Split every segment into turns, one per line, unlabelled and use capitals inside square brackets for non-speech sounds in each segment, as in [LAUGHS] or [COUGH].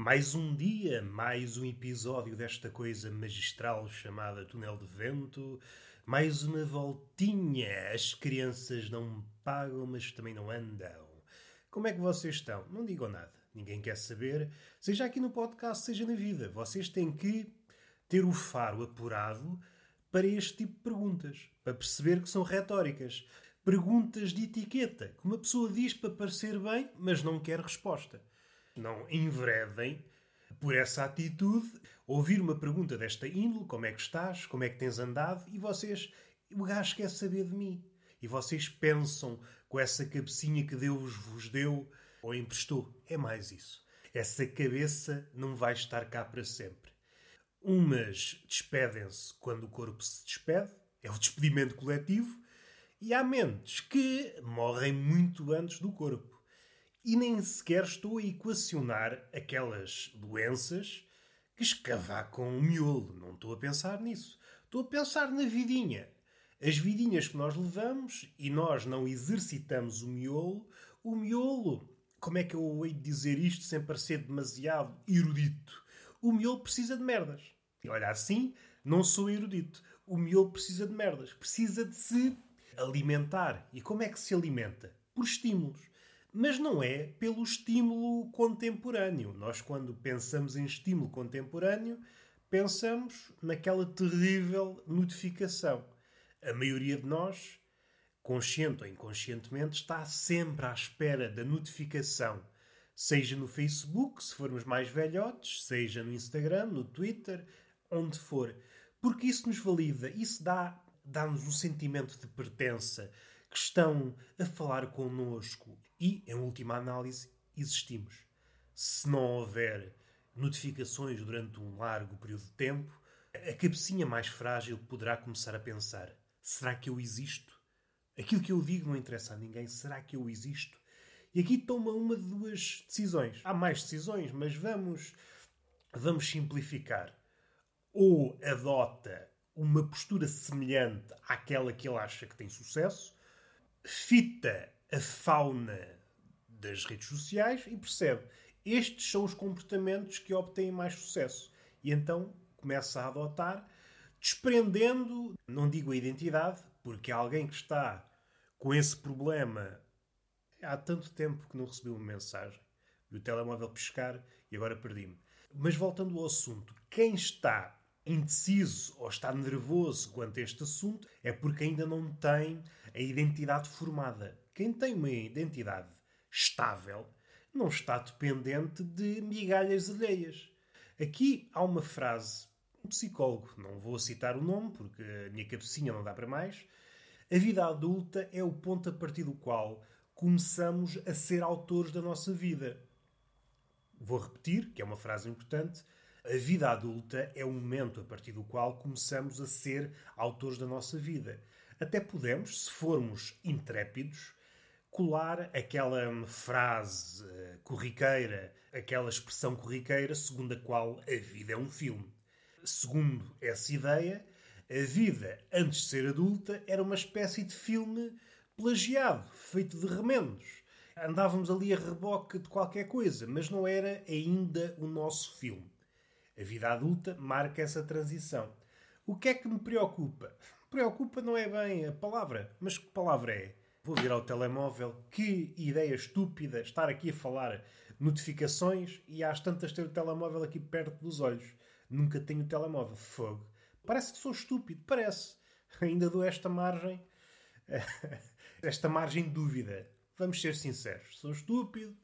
Mais um dia, mais um episódio desta coisa magistral chamada Túnel de Vento, mais uma voltinha. As crianças não pagam, mas também não andam. Como é que vocês estão? Não digam nada. Ninguém quer saber. Seja aqui no podcast, seja na vida. Vocês têm que ter o faro apurado para este tipo de perguntas, para perceber que são retóricas. Perguntas de etiqueta, que uma pessoa diz para parecer bem, mas não quer resposta não enveredem por essa atitude, ouvir uma pergunta desta índole, como é que estás, como é que tens andado, e vocês, o gajo quer saber de mim. E vocês pensam com essa cabecinha que Deus vos deu ou emprestou. É mais isso. Essa cabeça não vai estar cá para sempre. Umas despedem-se quando o corpo se despede, é o despedimento coletivo, e há mentes que morrem muito antes do corpo. E nem sequer estou a equacionar aquelas doenças que escavacam o miolo. Não estou a pensar nisso. Estou a pensar na vidinha. As vidinhas que nós levamos e nós não exercitamos o miolo. O miolo, como é que eu hei de dizer isto sem parecer demasiado erudito? O miolo precisa de merdas. E olha, assim não sou erudito. O miolo precisa de merdas. Precisa de se alimentar. E como é que se alimenta? Por estímulos mas não é pelo estímulo contemporâneo. Nós, quando pensamos em estímulo contemporâneo, pensamos naquela terrível notificação. A maioria de nós, consciente ou inconscientemente, está sempre à espera da notificação. Seja no Facebook, se formos mais velhotes, seja no Instagram, no Twitter, onde for. Porque isso nos valida, isso dá, dá-nos um sentimento de pertença, que estão a falar connosco e, em última análise, existimos. Se não houver notificações durante um largo período de tempo, a cabecinha mais frágil poderá começar a pensar: será que eu existo? Aquilo que eu digo não interessa a ninguém, será que eu existo? E aqui toma uma de duas decisões. Há mais decisões, mas vamos, vamos simplificar. Ou adota uma postura semelhante àquela que ele acha que tem sucesso, fita a fauna das redes sociais e percebe estes são os comportamentos que obtêm mais sucesso. E então começa a adotar, desprendendo, não digo a identidade, porque alguém que está com esse problema há tanto tempo que não recebeu uma mensagem. E o telemóvel pescar e agora perdi-me. Mas voltando ao assunto, quem está indeciso ou está nervoso quanto a este assunto é porque ainda não tem a identidade formada. Quem tem uma identidade estável não está dependente de migalhas alheias. Aqui há uma frase, um psicólogo, não vou citar o nome porque a minha cabecinha não dá para mais. A vida adulta é o ponto a partir do qual começamos a ser autores da nossa vida. Vou repetir, que é uma frase importante. A vida adulta é o momento a partir do qual começamos a ser autores da nossa vida. Até podemos, se formos intrépidos, colar aquela frase uh, corriqueira, aquela expressão corriqueira segundo a qual a vida é um filme. Segundo essa ideia, a vida, antes de ser adulta, era uma espécie de filme plagiado, feito de remendos. Andávamos ali a reboque de qualquer coisa, mas não era ainda o nosso filme. A vida adulta marca essa transição. O que é que me preocupa? Preocupa não é bem a palavra, mas que palavra é? Vou virar o telemóvel. Que ideia estúpida estar aqui a falar notificações e às tantas ter o telemóvel aqui perto dos olhos. Nunca tenho o telemóvel. Fogo. Parece que sou estúpido. Parece. [LAUGHS] Ainda dou esta margem. [LAUGHS] esta margem de dúvida. Vamos ser sinceros. Sou estúpido.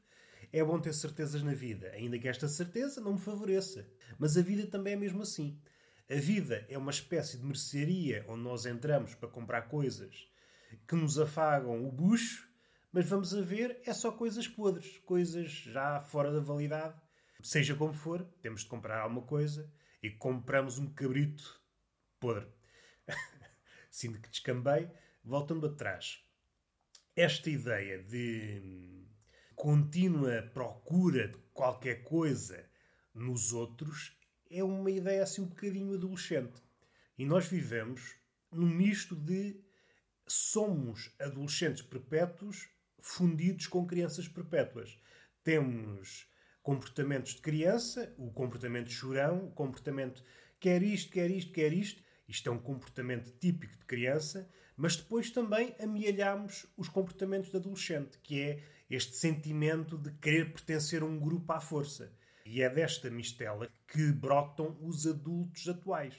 É bom ter certezas na vida, ainda que esta certeza não me favoreça. Mas a vida também é mesmo assim. A vida é uma espécie de mercearia onde nós entramos para comprar coisas que nos afagam o bucho, mas vamos a ver, é só coisas podres, coisas já fora da validade. Seja como for, temos de comprar alguma coisa e compramos um cabrito podre. [LAUGHS] Sinto que descambei. Voltando atrás, esta ideia de contínua procura de qualquer coisa nos outros é uma ideia assim um bocadinho adolescente. E nós vivemos num misto de somos adolescentes perpétuos fundidos com crianças perpétuas. Temos comportamentos de criança, o comportamento chorão, o comportamento quer isto, quer isto, quer isto. Isto é um comportamento típico de criança, mas depois também amealhamos os comportamentos de adolescente, que é este sentimento de querer pertencer a um grupo à força. E é desta mistela que brotam os adultos atuais.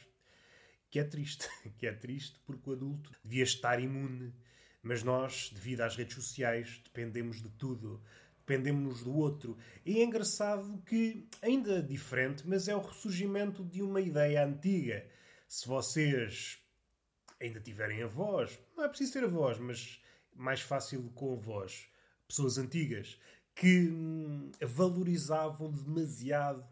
Que é triste. [LAUGHS] Que é triste porque o adulto devia estar imune. Mas nós, devido às redes sociais, dependemos de tudo. Dependemos do outro. E é engraçado que, ainda diferente, mas é o ressurgimento de uma ideia antiga. Se vocês ainda tiverem avós, não é preciso ter avós, mas mais fácil com avós, pessoas antigas, que hum, valorizavam demasiado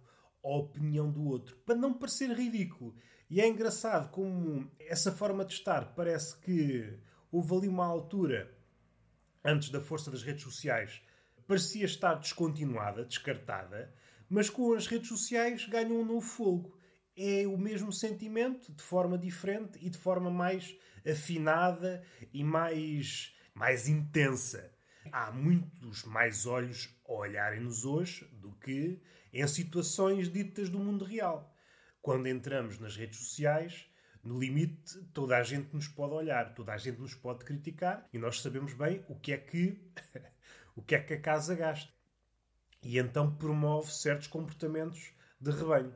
a opinião do outro, para não parecer ridículo. E é engraçado como essa forma de estar parece que houve ali uma altura, antes da força das redes sociais, parecia estar descontinuada, descartada, mas com as redes sociais ganham um novo fogo. É o mesmo sentimento, de forma diferente e de forma mais afinada e mais, mais intensa. Há muitos mais olhos a olharem-nos hoje do que em situações ditas do mundo real. Quando entramos nas redes sociais, no limite, toda a gente nos pode olhar, toda a gente nos pode criticar e nós sabemos bem o que é que [LAUGHS] o que é que a casa gasta. E então promove certos comportamentos de rebanho.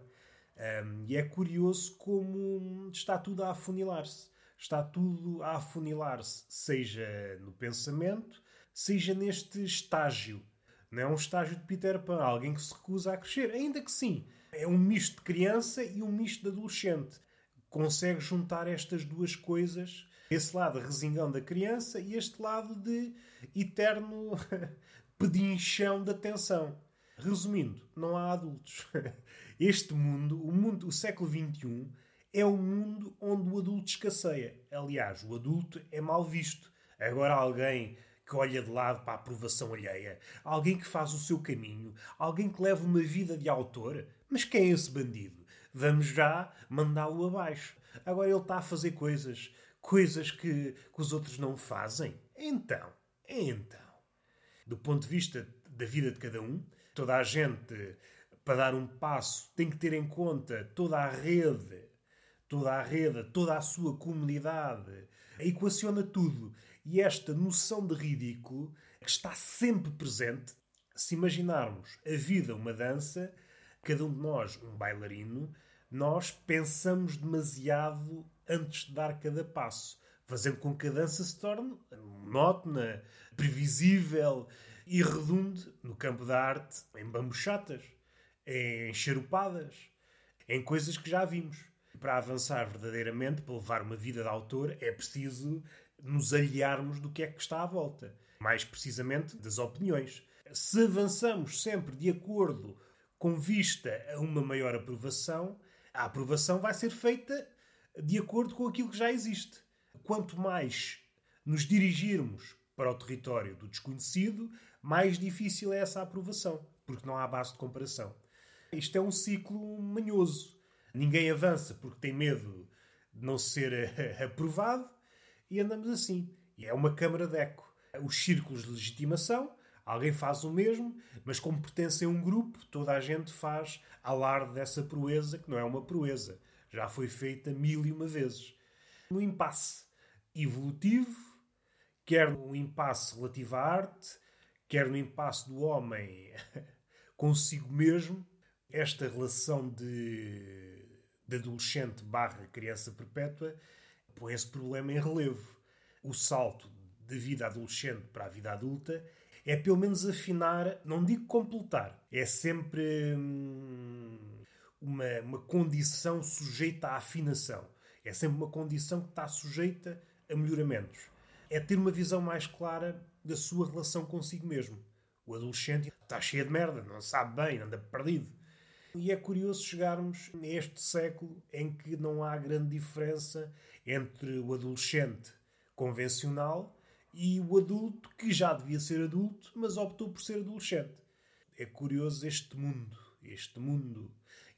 Um, e é curioso como está tudo a afunilar-se. Está tudo a afunilar-se, seja no pensamento, seja neste estágio. Não é um estágio de Peter Pan, alguém que se recusa a crescer. Ainda que sim, é um misto de criança e um misto de adolescente. Consegue juntar estas duas coisas, esse lado resingão da criança e este lado de eterno [LAUGHS] pedinchão da atenção. Resumindo, não há adultos. [LAUGHS] Este mundo, o mundo, o século XXI, é um mundo onde o adulto escasseia. Aliás, o adulto é mal visto. Agora alguém que olha de lado para a aprovação alheia, alguém que faz o seu caminho, alguém que leva uma vida de autor. Mas quem é esse bandido? Vamos já mandá-lo abaixo. Agora ele está a fazer coisas, coisas que, que os outros não fazem. Então, então, do ponto de vista da vida de cada um, toda a gente, para dar um passo, tem que ter em conta toda a rede, toda a rede, toda a sua comunidade, equaciona tudo. E esta noção de ridículo está sempre presente. Se imaginarmos a vida uma dança, cada um de nós um bailarino, nós pensamos demasiado antes de dar cada passo, fazendo com que a dança se torne monótona, previsível e redunde no campo da arte em bambuchatas, em xeropadas, em coisas que já vimos. Para avançar verdadeiramente, para levar uma vida de autor, é preciso nos aliarmos do que é que está à volta. Mais precisamente das opiniões. Se avançamos sempre de acordo com vista a uma maior aprovação, a aprovação vai ser feita de acordo com aquilo que já existe. Quanto mais nos dirigirmos para o território do desconhecido, mais difícil é essa aprovação, porque não há base de comparação. Isto é um ciclo manhoso. Ninguém avança porque tem medo de não ser [LAUGHS] aprovado e andamos assim. E é uma câmara de eco. Os círculos de legitimação, alguém faz o mesmo, mas como pertence a um grupo, toda a gente faz alarde dessa proeza, que não é uma proeza. Já foi feita mil e uma vezes. No impasse evolutivo, quer no impasse relativo à arte, quer no impasse do homem [LAUGHS] consigo mesmo, esta relação de, de adolescente barra criança perpétua põe esse problema em relevo. O salto de vida adolescente para a vida adulta é pelo menos afinar, não digo completar, é sempre hum, uma, uma condição sujeita à afinação. É sempre uma condição que está sujeita a melhoramentos. É ter uma visão mais clara da sua relação consigo mesmo. O adolescente está cheio de merda, não sabe bem, anda perdido. E é curioso chegarmos a este século em que não há grande diferença entre o adolescente convencional e o adulto que já devia ser adulto, mas optou por ser adolescente. É curioso este mundo, este mundo.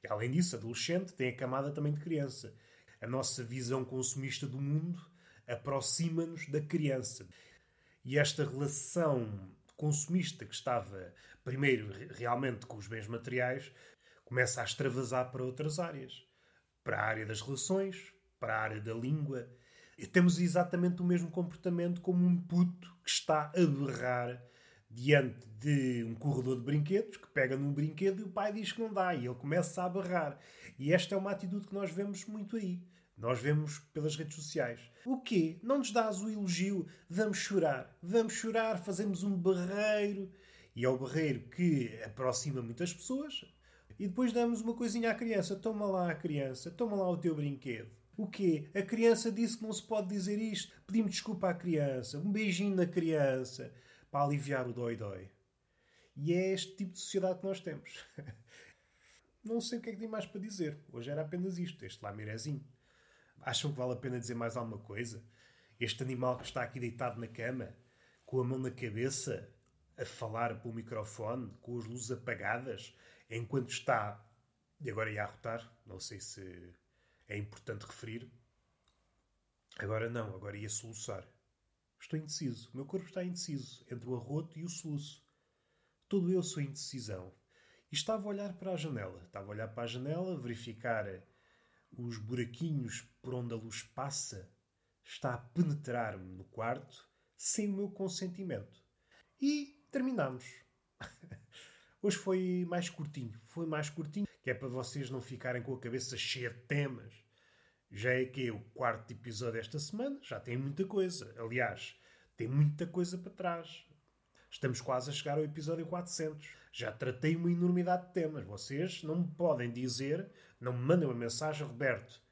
E além disso, adolescente tem a camada também de criança. A nossa visão consumista do mundo aproxima-nos da criança. E esta relação consumista que estava primeiro realmente com os bens materiais começa a extravasar para outras áreas. Para a área das relações, para a área da língua. E temos exatamente o mesmo comportamento como um puto que está a berrar diante de um corredor de brinquedos que pega num brinquedo e o pai diz que não dá e ele começa a berrar. E esta é uma atitude que nós vemos muito aí. Nós vemos pelas redes sociais. O quê? Não nos dás o elogio? Vamos chorar. Vamos chorar, fazemos um barreiro. E é o barreiro que aproxima muitas pessoas. E depois damos uma coisinha à criança. Toma lá a criança, toma lá o teu brinquedo. O quê? A criança disse que não se pode dizer isto. Pedimos desculpa à criança. Um beijinho na criança. Para aliviar o dói-dói. E é este tipo de sociedade que nós temos. [LAUGHS] não sei o que é que tem mais para dizer. Hoje era apenas isto. Este lamirezinho. Acham que vale a pena dizer mais alguma coisa? Este animal que está aqui deitado na cama, com a mão na cabeça, a falar para o microfone, com as luzes apagadas, enquanto está. E agora ia arrotar, não sei se é importante referir. Agora não, agora ia soluçar. Estou indeciso. O meu corpo está indeciso entre o arroto e o soluço. Todo eu sou indecisão. E estava a olhar para a janela. Estava a olhar para a janela, verificar os buraquinhos por onde a luz passa, está a penetrar-me no quarto sem o meu consentimento. E terminamos. [LAUGHS] Hoje foi mais curtinho. Foi mais curtinho, que é para vocês não ficarem com a cabeça cheia de temas. Já é que é o quarto episódio desta semana, já tem muita coisa. Aliás, tem muita coisa para trás. Estamos quase a chegar ao episódio 400. Já tratei uma enormidade de temas. Vocês não me podem dizer, não me mandem uma mensagem, Roberto.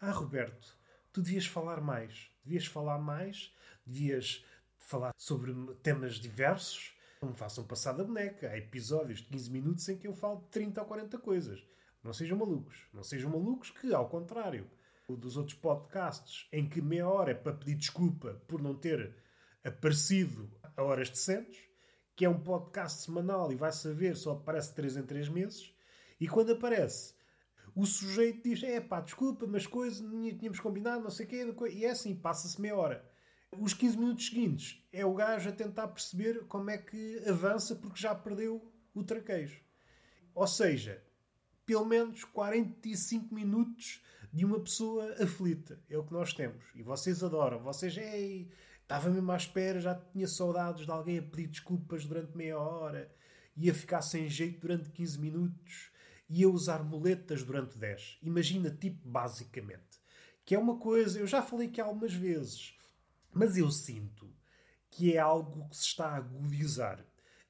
Ah, Roberto, tu devias falar mais. Devias falar mais, devias falar sobre temas diversos. Não me façam passar da boneca. Há episódios de 15 minutos em que eu falo de 30 ou 40 coisas. Não sejam malucos. Não sejam malucos que, ao contrário dos outros podcasts, em que meia hora é para pedir desculpa por não ter aparecido a horas decentes, que é um podcast semanal e vai saber, só aparece 3 em 3 meses, e quando aparece, o sujeito diz: é pá, desculpa, mas coisa, tínhamos combinado, não sei o quê, e é assim, passa-se meia hora. Os 15 minutos seguintes é o gajo a tentar perceber como é que avança porque já perdeu o traquejo. Ou seja, pelo menos 45 minutos de uma pessoa aflita. É o que nós temos. E vocês adoram. Vocês, ei, Estava mesmo à espera, já tinha saudades de alguém a pedir desculpas durante meia hora, ia ficar sem jeito durante 15 minutos, ia usar muletas durante 10. Imagina, tipo, basicamente. Que é uma coisa, eu já falei que algumas vezes, mas eu sinto que é algo que se está a agudizar.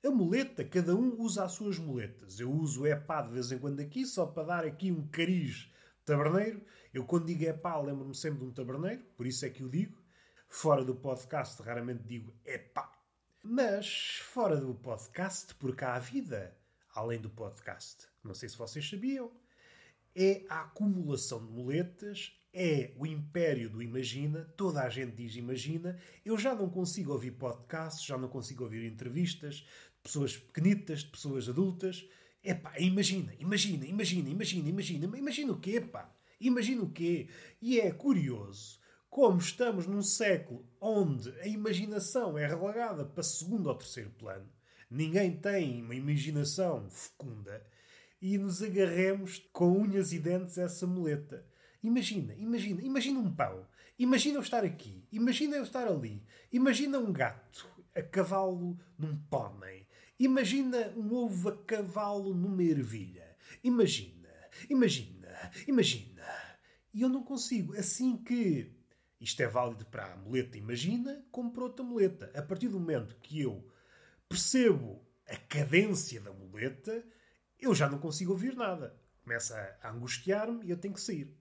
A muleta, cada um usa as suas muletas. Eu uso epá de vez em quando aqui, só para dar aqui um cariz taberneiro. Eu, quando digo epá, lembro-me sempre de um taberneiro, por isso é que o digo. Fora do podcast, raramente digo epá. Mas fora do podcast, porque há vida além do podcast. Não sei se vocês sabiam. É a acumulação de muletas, é o império do imagina. Toda a gente diz imagina. Eu já não consigo ouvir podcasts, já não consigo ouvir entrevistas de pessoas pequenitas, de pessoas adultas. Epá, imagina, imagina, imagina, imagina, imagina. Imagina o quê, pá? Imagina o quê? E é curioso como estamos num século onde a imaginação é relegada para segundo ou terceiro plano, ninguém tem uma imaginação fecunda e nos agarremos com unhas e dentes a essa muleta. Imagina, imagina, imagina um pão. Imagina eu estar aqui. Imagina eu estar ali. Imagina um gato a cavalo num pônei. Imagina um ovo a cavalo numa ervilha. Imagina, imagina, imagina. E eu não consigo. Assim que isto é válido para a muleta imagina, como para outra muleta. A partir do momento que eu percebo a cadência da muleta, eu já não consigo ouvir nada. Começa a angustiar-me e eu tenho que sair.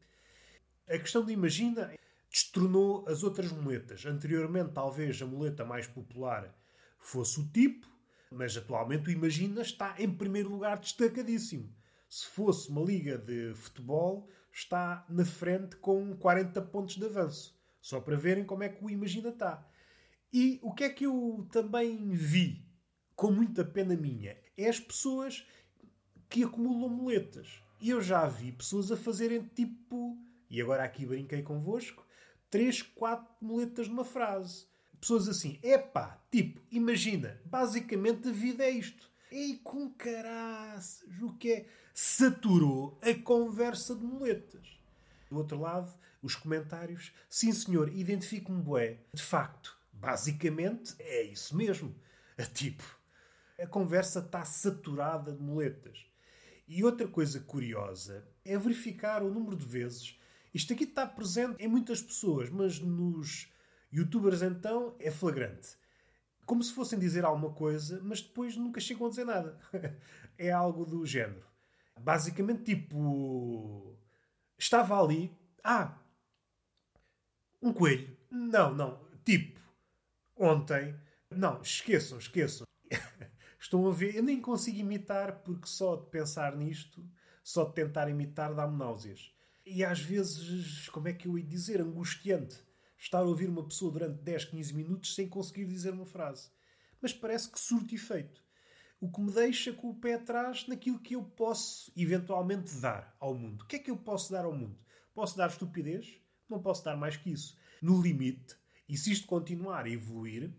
A questão de imagina destronou as outras muletas. Anteriormente, talvez a muleta mais popular fosse o tipo, mas atualmente o Imagina está em primeiro lugar destacadíssimo. Se fosse uma liga de futebol, está na frente com 40 pontos de avanço. Só para verem como é que o Imagina está. E o que é que eu também vi, com muita pena minha, é as pessoas que acumulam muletas. E eu já vi pessoas a fazerem tipo, e agora aqui brinquei convosco, três, quatro muletas numa frase. pessoas assim, epá, tipo, imagina, basicamente a vida é isto. E com caraças, o que é? Saturou a conversa de muletas. Do outro lado, os comentários, sim senhor, identifico-me bué. De facto, basicamente é isso mesmo. Tipo, a conversa está saturada de muletas. E outra coisa curiosa é verificar o número de vezes. Isto aqui está presente em muitas pessoas, mas nos youtubers então é flagrante. Como se fossem dizer alguma coisa, mas depois nunca chegam a dizer nada. [LAUGHS] é algo do género. Basicamente, tipo. Estava ali. Ah! Um coelho. Não, não. Tipo. Ontem. Não, esqueçam, esqueçam. [LAUGHS] Estão a ver? Eu nem consigo imitar porque só de pensar nisto, só de tentar imitar, dá-me náuseas. E às vezes, como é que eu ia dizer? Angustiante. Estar a ouvir uma pessoa durante 10, 15 minutos sem conseguir dizer uma frase. Mas parece que surte efeito. O que me deixa com o pé atrás naquilo que eu posso eventualmente dar ao mundo. O que é que eu posso dar ao mundo? Posso dar estupidez? Não posso dar mais que isso. No limite, e se isto continuar a evoluir,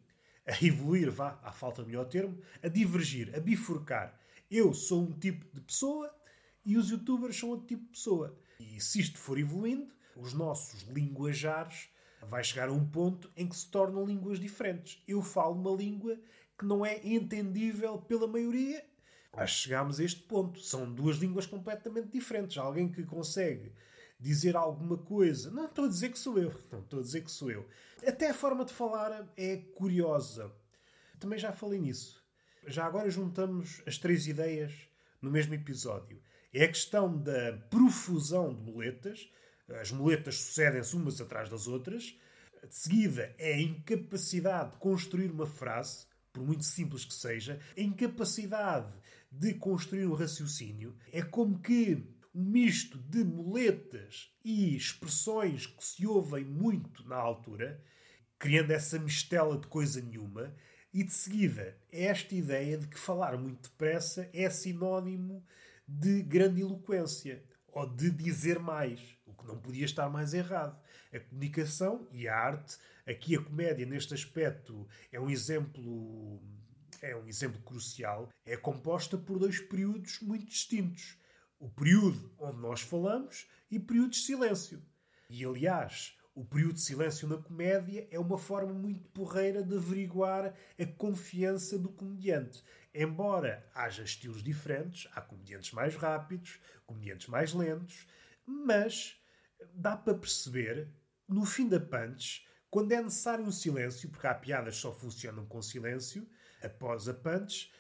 a evoluir, vá, à falta de melhor termo, a divergir, a bifurcar. Eu sou um tipo de pessoa e os youtubers são outro tipo de pessoa. E se isto for evoluindo, os nossos linguajares vai chegar a um ponto em que se tornam línguas diferentes. Eu falo uma língua que não é entendível pela maioria. Mas chegámos a este ponto. São duas línguas completamente diferentes. Alguém que consegue dizer alguma coisa. Não estou a dizer que sou eu. [LAUGHS] Não estou a dizer que sou eu. Até a forma de falar é curiosa. Também já falei nisso. Já agora juntamos as três ideias no mesmo episódio. É a questão da profusão de muletas. As muletas sucedem-se umas atrás das outras. De seguida, é a incapacidade de construir uma frase, por muito simples que seja, a incapacidade de construir um raciocínio. É como que um misto de muletas e expressões que se ouvem muito na altura, criando essa mistela de coisa nenhuma, e de seguida esta ideia de que falar muito depressa é sinónimo de grande eloquência ou de dizer mais, o que não podia estar mais errado. A comunicação e a arte, aqui a comédia neste aspecto é um exemplo é um exemplo crucial, é composta por dois períodos muito distintos o período onde nós falamos e períodos de silêncio. E, aliás, o período de silêncio na comédia é uma forma muito porreira de averiguar a confiança do comediante. Embora haja estilos diferentes, há comediantes mais rápidos, comediantes mais lentos, mas dá para perceber, no fim da punch, quando é necessário um silêncio, porque há piadas que só funcionam com silêncio, após a punch,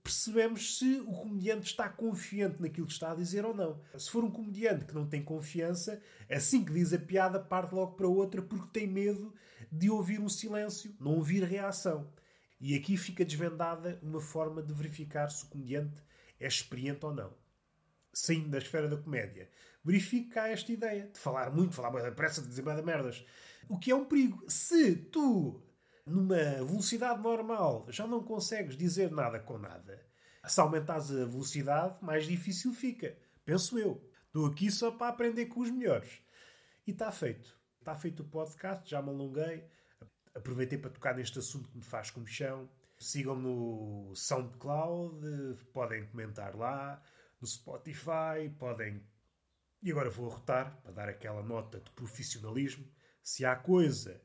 percebemos se o comediante está confiante naquilo que está a dizer ou não. Se for um comediante que não tem confiança, assim que diz a piada, parte logo para outra porque tem medo de ouvir um silêncio, não ouvir reação. E aqui fica desvendada uma forma de verificar se o comediante é experiente ou não. Saindo da esfera da comédia, verifica esta ideia de falar muito, falar bem depressa, de dizer bem merdas. O que é um perigo. Se tu numa velocidade normal já não consegues dizer nada com nada. Se aumentares a velocidade, mais difícil fica. Penso eu. Estou aqui só para aprender com os melhores. E está feito. Está feito o podcast, já me alonguei. Aproveitei para tocar neste assunto que me faz comichão. Sigam-me no SoundCloud, podem comentar lá, no Spotify, podem. E agora vou arrotar para dar aquela nota de profissionalismo. Se há coisa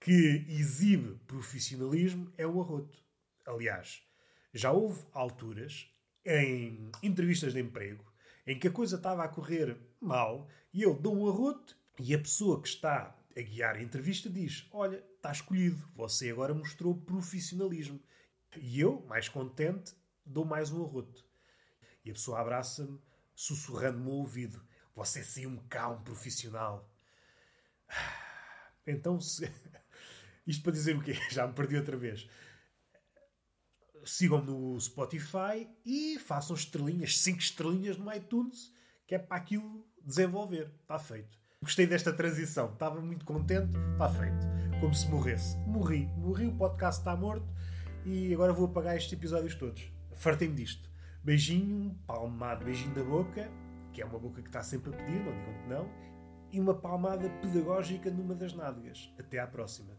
que exibe profissionalismo é o arroto. Aliás, já houve alturas em entrevistas de emprego em que a coisa estava a correr mal e eu dou um arroto e a pessoa que está a guiar a entrevista diz: Olha, está escolhido, você agora mostrou profissionalismo. E eu, mais contente, dou mais um arroto. E a pessoa abraça-me, sussurrando-me ao ouvido: Você sim um cão profissional. Então, se, [LAUGHS] isto para dizer o quê? [LAUGHS] Já me perdi outra vez. Sigam no Spotify e façam estrelinhas, 5 estrelinhas no iTunes, que é para aquilo desenvolver. Está feito. Gostei desta transição. Estava muito contente. Está feito. Como se morresse. Morri. Morri, o podcast está morto e agora vou apagar estes episódios todos. Fartei-me disto. Beijinho, palmado, beijinho da boca, que é uma boca que está sempre a pedir, não digam que não, e uma palmada pedagógica numa das nádegas. Até à próxima.